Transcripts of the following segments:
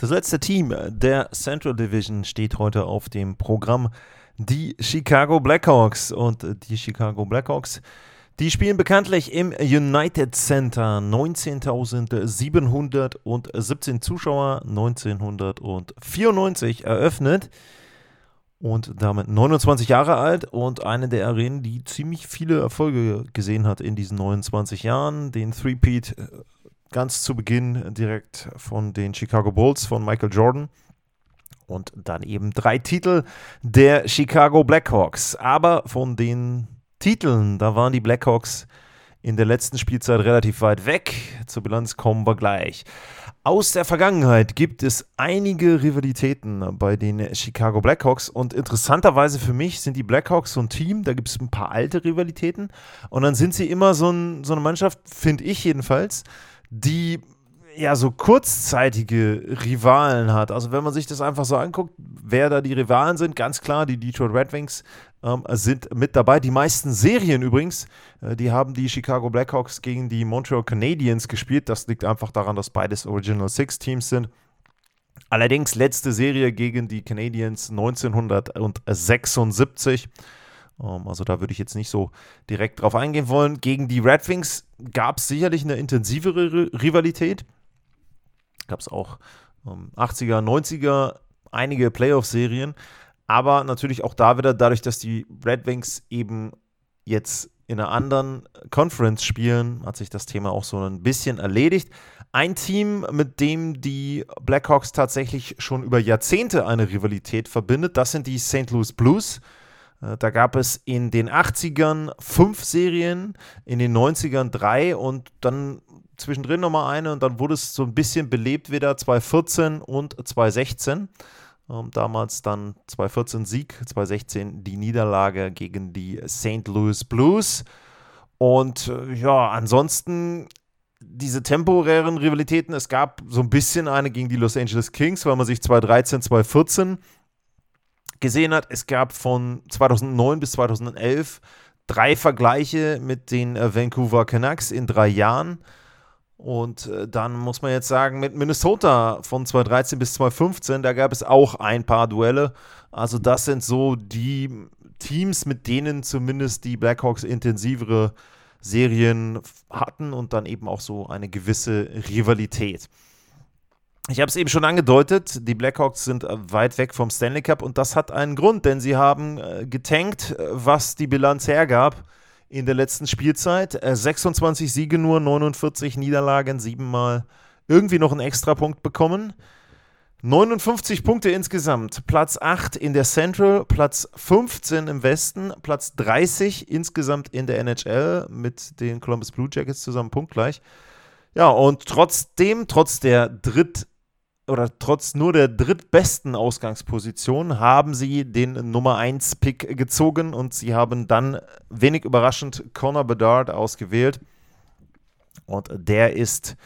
Das letzte Team der Central Division steht heute auf dem Programm, die Chicago Blackhawks. Und die Chicago Blackhawks, die spielen bekanntlich im United Center. 19.717 Zuschauer, 1994 eröffnet und damit 29 Jahre alt und eine der Arenen, die ziemlich viele Erfolge gesehen hat in diesen 29 Jahren. Den Three-Peat ganz zu Beginn direkt von den Chicago Bulls von Michael Jordan und dann eben drei Titel der Chicago Blackhawks. Aber von den Titeln, da waren die Blackhawks in der letzten Spielzeit relativ weit weg. Zur Bilanz kommen wir gleich. Aus der Vergangenheit gibt es einige Rivalitäten bei den Chicago Blackhawks und interessanterweise für mich sind die Blackhawks so ein Team, da gibt es ein paar alte Rivalitäten und dann sind sie immer so, ein, so eine Mannschaft, finde ich jedenfalls, die ja so kurzzeitige Rivalen hat. Also wenn man sich das einfach so anguckt, wer da die Rivalen sind, ganz klar die Detroit Red Wings ähm, sind mit dabei. Die meisten Serien übrigens, äh, die haben die Chicago Blackhawks gegen die Montreal Canadiens gespielt. Das liegt einfach daran, dass beides Original Six Teams sind. Allerdings letzte Serie gegen die Canadiens 1976. Ähm, also da würde ich jetzt nicht so direkt drauf eingehen wollen. Gegen die Red Wings gab es sicherlich eine intensivere Rivalität gab es auch ähm, 80er, 90er einige Playoff-Serien. Aber natürlich auch da wieder, dadurch, dass die Red Wings eben jetzt in einer anderen Conference spielen, hat sich das Thema auch so ein bisschen erledigt. Ein Team, mit dem die Blackhawks tatsächlich schon über Jahrzehnte eine Rivalität verbindet, das sind die St. Louis Blues. Äh, da gab es in den 80ern fünf Serien, in den 90ern drei und dann zwischendrin nochmal eine und dann wurde es so ein bisschen belebt wieder 2014 und 2016. Ähm, damals dann 2014 Sieg, 2016 die Niederlage gegen die St. Louis Blues. Und äh, ja, ansonsten diese temporären Rivalitäten. Es gab so ein bisschen eine gegen die Los Angeles Kings, weil man sich 2013, 2014 gesehen hat. Es gab von 2009 bis 2011 drei Vergleiche mit den äh, Vancouver Canucks in drei Jahren. Und äh, dann muss man jetzt sagen, mit Minnesota von 2013 bis 2015, da gab es auch ein paar Duelle. Also das sind so die Teams, mit denen zumindest die Blackhawks intensivere Serien hatten und dann eben auch so eine gewisse Rivalität. Ich habe es eben schon angedeutet, die Blackhawks sind weit weg vom Stanley Cup und das hat einen Grund, denn sie haben äh, getankt, was die Bilanz hergab in der letzten Spielzeit. 26 äh, Siege nur, 49 Niederlagen, siebenmal irgendwie noch einen Extrapunkt bekommen. 59 Punkte insgesamt. Platz 8 in der Central, Platz 15 im Westen, Platz 30 insgesamt in der NHL mit den Columbus Blue Jackets zusammen punktgleich. Ja, und trotzdem, trotz der dritt oder trotz nur der drittbesten Ausgangsposition haben sie den Nummer 1 Pick gezogen und sie haben dann wenig überraschend Connor Bedard ausgewählt. Und der ist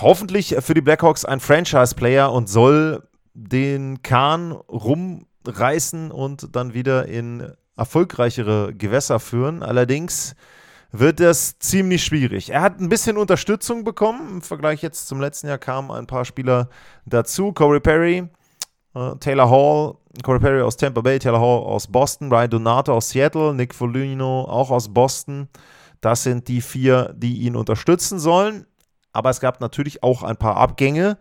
hoffentlich für die Blackhawks ein Franchise-Player und soll den Kahn rumreißen und dann wieder in erfolgreichere Gewässer führen. Allerdings wird das ziemlich schwierig. Er hat ein bisschen Unterstützung bekommen. Im Vergleich jetzt zum letzten Jahr kamen ein paar Spieler dazu. Corey Perry, äh, Taylor Hall, Corey Perry aus Tampa Bay, Taylor Hall aus Boston, Ryan Donato aus Seattle, Nick Foligno auch aus Boston. Das sind die vier, die ihn unterstützen sollen. Aber es gab natürlich auch ein paar Abgänge.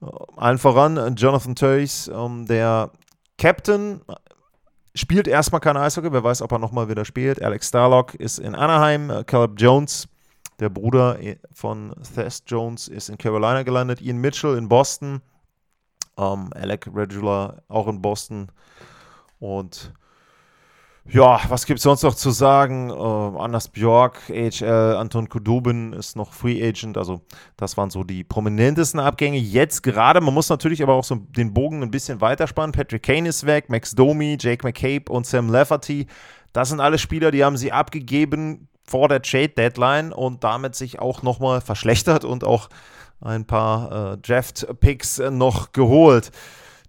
Äh, allen voran Jonathan Toews, ähm, der Captain spielt erstmal kein Eishockey, wer weiß, ob er nochmal wieder spielt. Alex Starlock ist in Anaheim, äh, Caleb Jones, der Bruder äh, von Thess Jones, ist in Carolina gelandet, Ian Mitchell in Boston, ähm, Alec Regula auch in Boston und Ja, was gibt es sonst noch zu sagen? Äh, Anders Björk, AHL, Anton Kudubin ist noch Free Agent. Also, das waren so die prominentesten Abgänge. Jetzt gerade, man muss natürlich aber auch so den Bogen ein bisschen weiterspannen. Patrick Kane ist weg, Max Domi, Jake McCabe und Sam Lafferty. Das sind alle Spieler, die haben sie abgegeben vor der Trade Deadline und damit sich auch nochmal verschlechtert und auch ein paar äh, Draft-Picks noch geholt.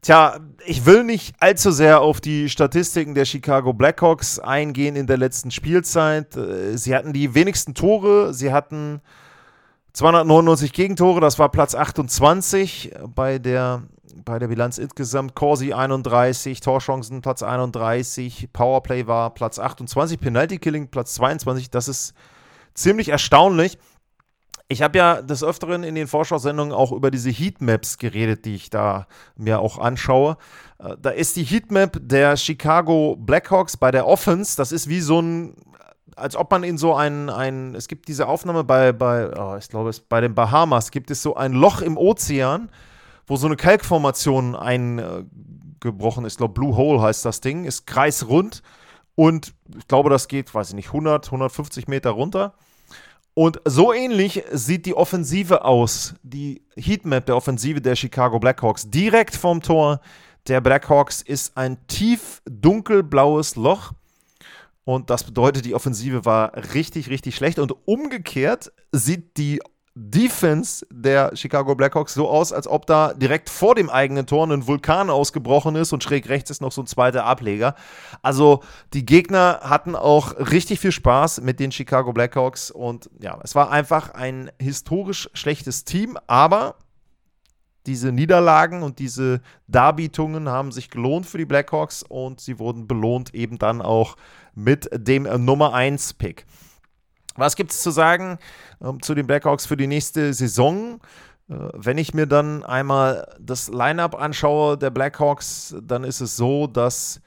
Tja, ich will nicht allzu sehr auf die Statistiken der Chicago Blackhawks eingehen in der letzten Spielzeit. Äh, sie hatten die wenigsten Tore, sie hatten 299 Gegentore, das war Platz 28 bei der, bei der Bilanz insgesamt. Corsi 31, Torchancen Platz 31, Powerplay war Platz 28, Penalty Killing Platz 22. Das ist ziemlich erstaunlich. Ich habe ja des Öfteren in den Vorschau-Sendungen auch über diese Heatmaps geredet, die ich da mir auch anschaue. Äh, da ist die Heatmap der Chicago Blackhawks bei der Offense. Das ist wie so ein, als ob man in so ein, ein es gibt diese Aufnahme bei, bei oh, ich glaube, es bei den Bahamas gibt es so ein Loch im Ozean, wo so eine Kalkformation eingebrochen ist. Ich glaube, Blue Hole heißt das Ding, ist kreisrund und ich glaube, das geht, weiß ich nicht, 100, 150 Meter runter. Und so ähnlich sieht die Offensive aus, die Heatmap der Offensive der Chicago Blackhawks. Direkt vom Tor der Blackhawks ist ein tief dunkelblaues Loch. Und das bedeutet, die Offensive war richtig, richtig schlecht. Und umgekehrt sieht die Defense der Chicago Blackhawks so aus, als ob da direkt vor dem eigenen Tor ein Vulkan ausgebrochen ist und schräg rechts ist noch so ein zweiter Ableger. Also die Gegner hatten auch richtig viel Spaß mit den Chicago Blackhawks und ja, es war einfach ein historisch schlechtes Team, aber diese Niederlagen und diese Darbietungen haben sich gelohnt für die Blackhawks und sie wurden belohnt eben dann auch mit dem Nummer 1 Pick. Was gibt es zu sagen ähm, zu den Blackhawks für die nächste Saison? Äh, wenn ich mir dann einmal das Lineup anschaue der Blackhawks, dann ist es so, dass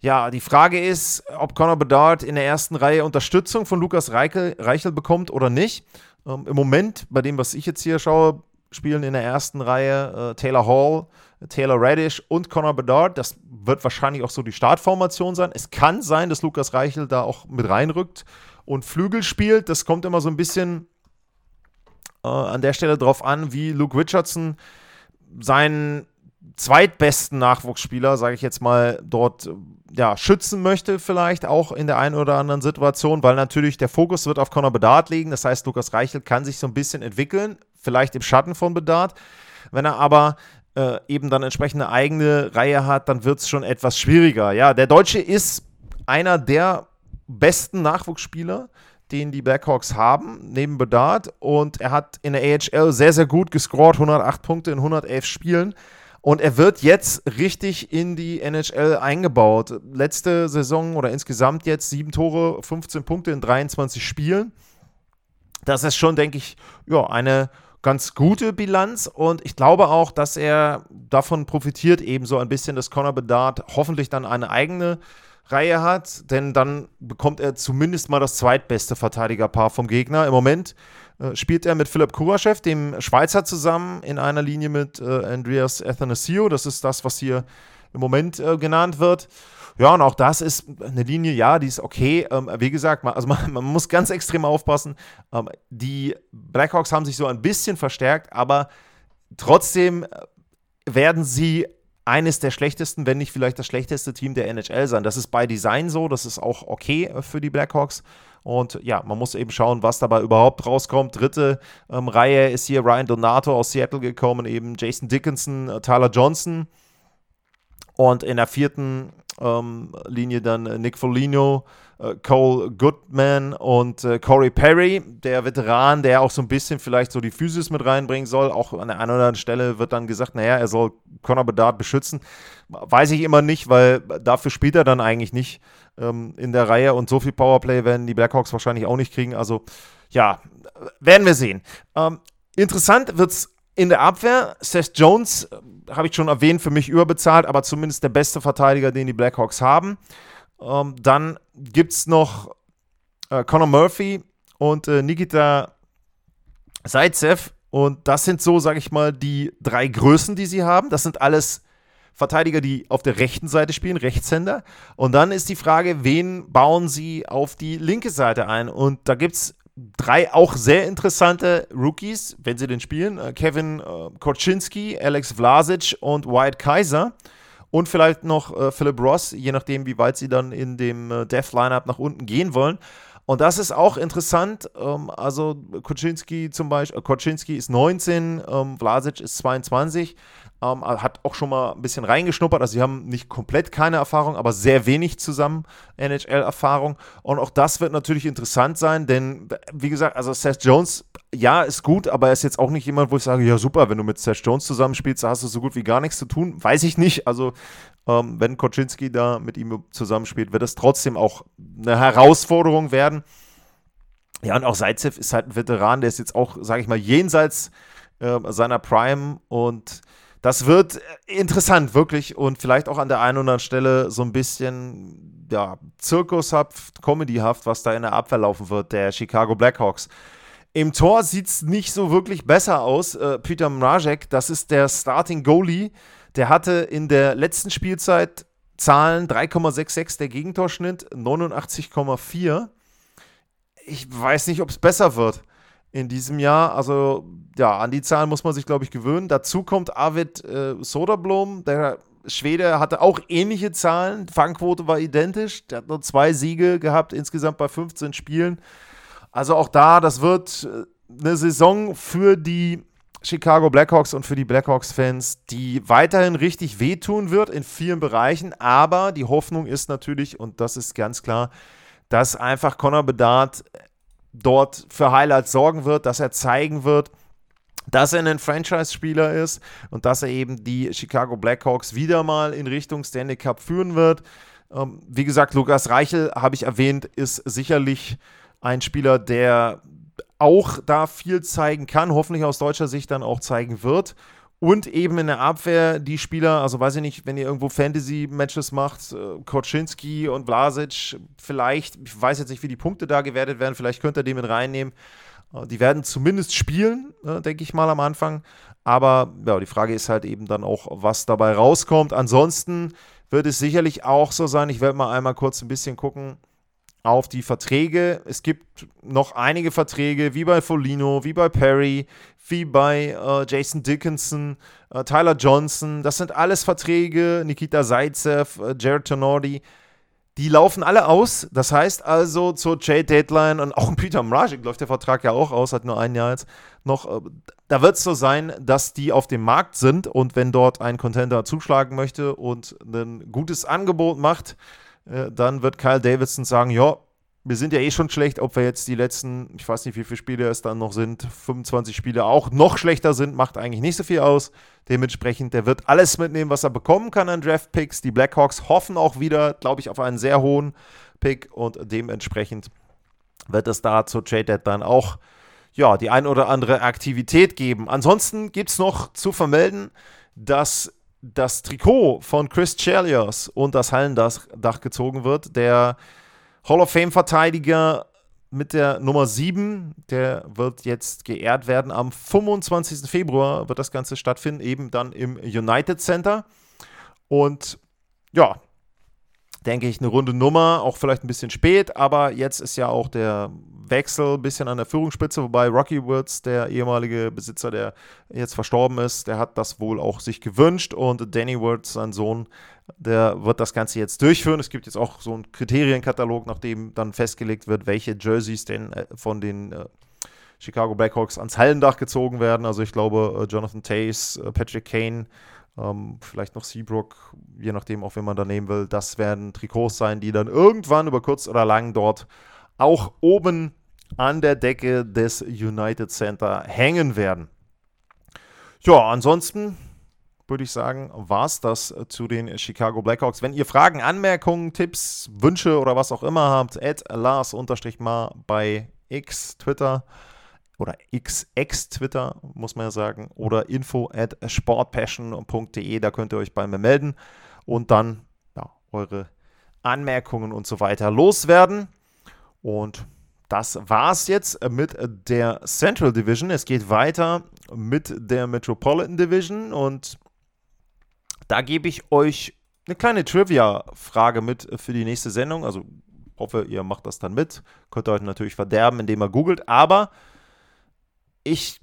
ja, die Frage ist, ob Connor Bedard in der ersten Reihe Unterstützung von Lukas Reichel, Reichel bekommt oder nicht. Ähm, Im Moment, bei dem, was ich jetzt hier schaue, spielen in der ersten Reihe äh, Taylor Hall, Taylor Radish und Connor Bedard. Das wird wahrscheinlich auch so die Startformation sein. Es kann sein, dass Lukas Reichel da auch mit reinrückt und Flügel spielt. Das kommt immer so ein bisschen äh, an der Stelle drauf an, wie Luke Richardson seinen zweitbesten Nachwuchsspieler, sage ich jetzt mal, dort ja, schützen möchte, vielleicht auch in der einen oder anderen Situation, weil natürlich der Fokus wird auf Conor Bedard liegen. Das heißt, Lukas Reichel kann sich so ein bisschen entwickeln, vielleicht im Schatten von Bedard. Wenn er aber äh, eben dann entsprechend eine eigene Reihe hat, dann wird es schon etwas schwieriger. Ja, der Deutsche ist einer der besten Nachwuchsspieler, den die Blackhawks haben, neben Bedard. Und er hat in der AHL sehr, sehr gut gescored, 108 Punkte in 111 Spielen. Und er wird jetzt richtig in die NHL eingebaut. Letzte Saison oder insgesamt jetzt sieben Tore, 15 Punkte in 23 Spielen. Das ist schon, denke ich, ja, eine ganz gute Bilanz und ich glaube auch, dass er davon profitiert, ebenso ein bisschen, dass Conor Bedard hoffentlich dann eine eigene Reihe hat, denn dann bekommt er zumindest mal das zweitbeste Verteidigerpaar vom Gegner. Im Moment äh, spielt er mit Philipp Kuraschew, dem Schweizer, zusammen in einer Linie mit äh, Andreas Athanasio. Das ist das, was hier im Moment äh, genannt wird. Ja, und auch das ist eine Linie, ja, die ist okay. Ähm, wie gesagt, man, also man, man, muss ganz extrem aufpassen. Ähm, die Blackhawks haben sich so ein bisschen verstärkt, aber trotzdem äh, werden sie eines der schlechtesten, wenn nicht vielleicht das schlechteste Team der NHL sein. Das ist bei Design so, das ist auch okay äh, für die Blackhawks. Und ja, man muss eben schauen, was dabei überhaupt rauskommt. Dritte ähm, Reihe ist hier Ryan Donato aus Seattle gekommen, eben Jason Dickinson, äh, Tyler Johnson. Und in der vierten ähm, Linie dann äh, Nick Foligno, äh, Cole Goodman und äh, Corey Perry, der Veteran, der auch so ein bisschen vielleicht so die Physis mit reinbringen soll. Auch an der einen oder anderen Stelle wird dann gesagt, naja, er soll Conor Bedard beschützen. Weiß ich immer nicht, weil dafür spielt er dann eigentlich nicht ähm, in der Reihe und so viel Powerplay werden die Blackhawks wahrscheinlich auch nicht kriegen. Also ja, werden wir sehen. Ähm, interessant wird es in der Abwehr. Seth Jones, äh, habe ich schon erwähnt, für mich überbezahlt, aber zumindest der beste Verteidiger, den die Blackhawks haben. Ähm, dann gibt es noch äh, Conor Murphy und äh, Nikita Zaitsev. Und das sind so, sage ich mal, die drei Größen, die sie haben. Das sind alles Verteidiger, die auf der rechten Seite spielen, Rechtshänder. Und dann ist die Frage, wen bauen sie auf die linke Seite ein? Und da gibt es drei auch sehr interessante Rookies, wenn sie denn spielen. Äh, Kevin äh, Korczynski, Alex Vlasic und Wyatt Kaiser. Und vielleicht noch äh, Philip Ross, je nachdem, wie weit sie dann in dem äh, Death-Lineup nach unten gehen wollen. Und das ist auch interessant. Ähm, also Koczynski zum Beispiel, äh, Koczynski ist 19, ähm, Vlasic ist 22. Ähm, hat auch schon mal ein bisschen reingeschnuppert. Also sie haben nicht komplett keine Erfahrung, aber sehr wenig zusammen NHL-Erfahrung. Und auch das wird natürlich interessant sein, denn wie gesagt, also Seth Jones, ja, ist gut, aber er ist jetzt auch nicht jemand, wo ich sage, ja super, wenn du mit Seth Jones zusammenspielst, da hast du so gut wie gar nichts zu tun. Weiß ich nicht. Also ähm, wenn Koczynski da mit ihm zusammenspielt, wird es trotzdem auch eine Herausforderung werden. Ja, und auch Seitzev ist halt ein Veteran, der ist jetzt auch, sage ich mal, jenseits äh, seiner Prime und das wird interessant, wirklich. Und vielleicht auch an der einen oder anderen Stelle so ein bisschen, ja, zirkushaft, comedyhaft, was da in der Abwehr laufen wird, der Chicago Blackhawks. Im Tor sieht es nicht so wirklich besser aus. Äh, Peter Mrazek, das ist der Starting Goalie. Der hatte in der letzten Spielzeit Zahlen 3,66 der Gegentorschnitt, 89,4. Ich weiß nicht, ob es besser wird in diesem Jahr. Also ja, an die Zahlen muss man sich, glaube ich, gewöhnen. Dazu kommt Arvid äh, Soderblom, der Schwede hatte auch ähnliche Zahlen. Fangquote war identisch. Der hat nur zwei Siege gehabt, insgesamt bei 15 Spielen. Also auch da, das wird äh, eine Saison für die Chicago Blackhawks und für die Blackhawks-Fans, die weiterhin richtig wehtun wird in vielen Bereichen. Aber die Hoffnung ist natürlich, und das ist ganz klar, dass einfach Conor Bedard dort für Highlights sorgen wird, dass er zeigen wird, dass er ein Franchise-Spieler ist und dass er eben die Chicago Blackhawks wieder mal in Richtung Stanley Cup führen wird. Ähm, wie gesagt, Lukas Reichel, habe ich erwähnt, ist sicherlich ein Spieler, der auch da viel zeigen kann, hoffentlich aus deutscher Sicht dann auch zeigen wird. Und eben in der Abwehr die Spieler, also weiß ich nicht, wenn ihr irgendwo Fantasy-Matches macht, äh, Koczynski und Vlasic, vielleicht, ich weiß jetzt nicht, wie die Punkte da gewertet werden, vielleicht könnt ihr die mit reinnehmen. Äh, die werden zumindest spielen, äh, denke ich mal am Anfang. Aber ja, die Frage ist halt eben dann auch, was dabei rauskommt. Ansonsten wird es sicherlich auch so sein, ich werde mal einmal kurz ein bisschen gucken auf die Verträge. Es gibt noch einige Verträge, wie bei Folino, wie bei Perry, wie bei äh, Jason Dickinson, äh, Tyler Johnson. Das sind alles Verträge, Nikita Zaitsev, äh, Jared Tonordi. Die laufen alle aus. Das heißt also zur Trade-Deadline und auch Peter Mrazek läuft der Vertrag ja auch aus, hat nur ein Jahr jetzt noch. Äh, da wird es so sein, dass die auf dem Markt sind und wenn dort ein Contender zuschlagen möchte und ein gutes Angebot macht, äh, dann wird Kyle Davidson sagen, ja, wir sind ja eh schon schlecht, ob wir jetzt die letzten, ich weiß nicht, wie viele Spiele es dann noch sind, 25 Spiele auch noch schlechter sind, macht eigentlich nicht so viel aus. Dementsprechend, der wird alles mitnehmen, was er bekommen kann an Draft-Picks. Die Blackhawks hoffen auch wieder, glaube ich, auf einen sehr hohen Pick und dementsprechend wird es da zur Trade dann auch ja, die ein oder andere Aktivität geben. Ansonsten gibt es noch zu vermelden, dass das Trikot von Chris Chelios und das Hallendach gezogen wird. Der Hall of Fame-Verteidiger mit der Nummer 7, der wird jetzt geehrt werden. Am 25. Februar wird das Ganze stattfinden, eben dann im United Center. Und ja, denke ich, eine runde Nummer, auch vielleicht ein bisschen spät, aber jetzt ist ja auch der Wechsel ein bisschen an der Führungsspitze, wobei Rocky Woods, der ehemalige Besitzer, der jetzt verstorben ist, der hat das wohl auch sich gewünscht und Danny Woods, sein Sohn, der wird das Ganze jetzt durchführen. Es gibt jetzt auch so einen Kriterienkatalog, nach dem dann festgelegt wird, welche Jerseys denn äh, von den äh, Chicago Blackhawks ans Hallendach gezogen werden. Also ich glaube, äh, Jonathan Tays, Patrick Kane, ähm, vielleicht noch Seabrook, je nachdem, auch wenn man da nehmen will. Das werden Trikots sein, die dann irgendwann über kurz oder lang dort auch oben an der Decke des United Center hängen werden. Ja, ansonsten würde ich sagen, war es das zu den Chicago Blackhawks. Wenn ihr Fragen, Anmerkungen, Tipps, Wünsche oder was auch immer habt, at Lars-mal bei X, Twitter oder XX Twitter, muss man ja sagen, oder info at sportpassion.de, da könnt ihr euch bei mir melden und dann ja, eure Anmerkungen und so weiter loswerden. Und das war's jetzt mit der Central Division. Es geht weiter mit der Metropolitan Division und Da gebe ich euch eine kleine Trivia-Frage mit für die nächste Sendung. Also hoffe, ihr macht das dann mit. Könnt ihr euch natürlich verderben, indem ihr googelt. Aber ich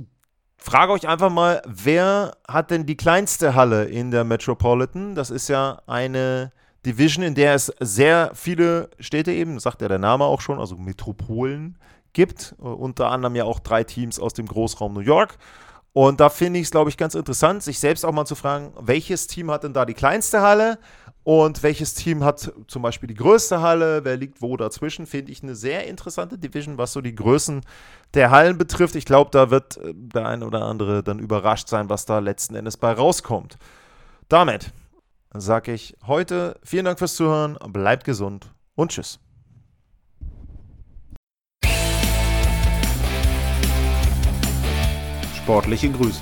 frage euch einfach mal, wer hat denn die kleinste Halle in der Metropolitan? Das ist ja eine Division, in der es sehr viele Städte eben, sagt ja der Name auch schon, also Metropolen gibt. Unter anderem ja auch drei Teams aus dem Großraum New York. Und da finde ich es, glaube ich, ganz interessant, sich selbst auch mal zu fragen, welches Team hat denn da die kleinste Halle und welches Team hat zum Beispiel die größte Halle, wer liegt wo dazwischen, finde ich eine sehr interessante Division, was so die Größen der Hallen betrifft. Ich glaube, da wird äh, der ein oder andere dann überrascht sein, was da letzten Endes bei rauskommt. Damit sage ich heute vielen Dank fürs Zuhören, bleibt gesund und tschüss. Sportliche Grüße.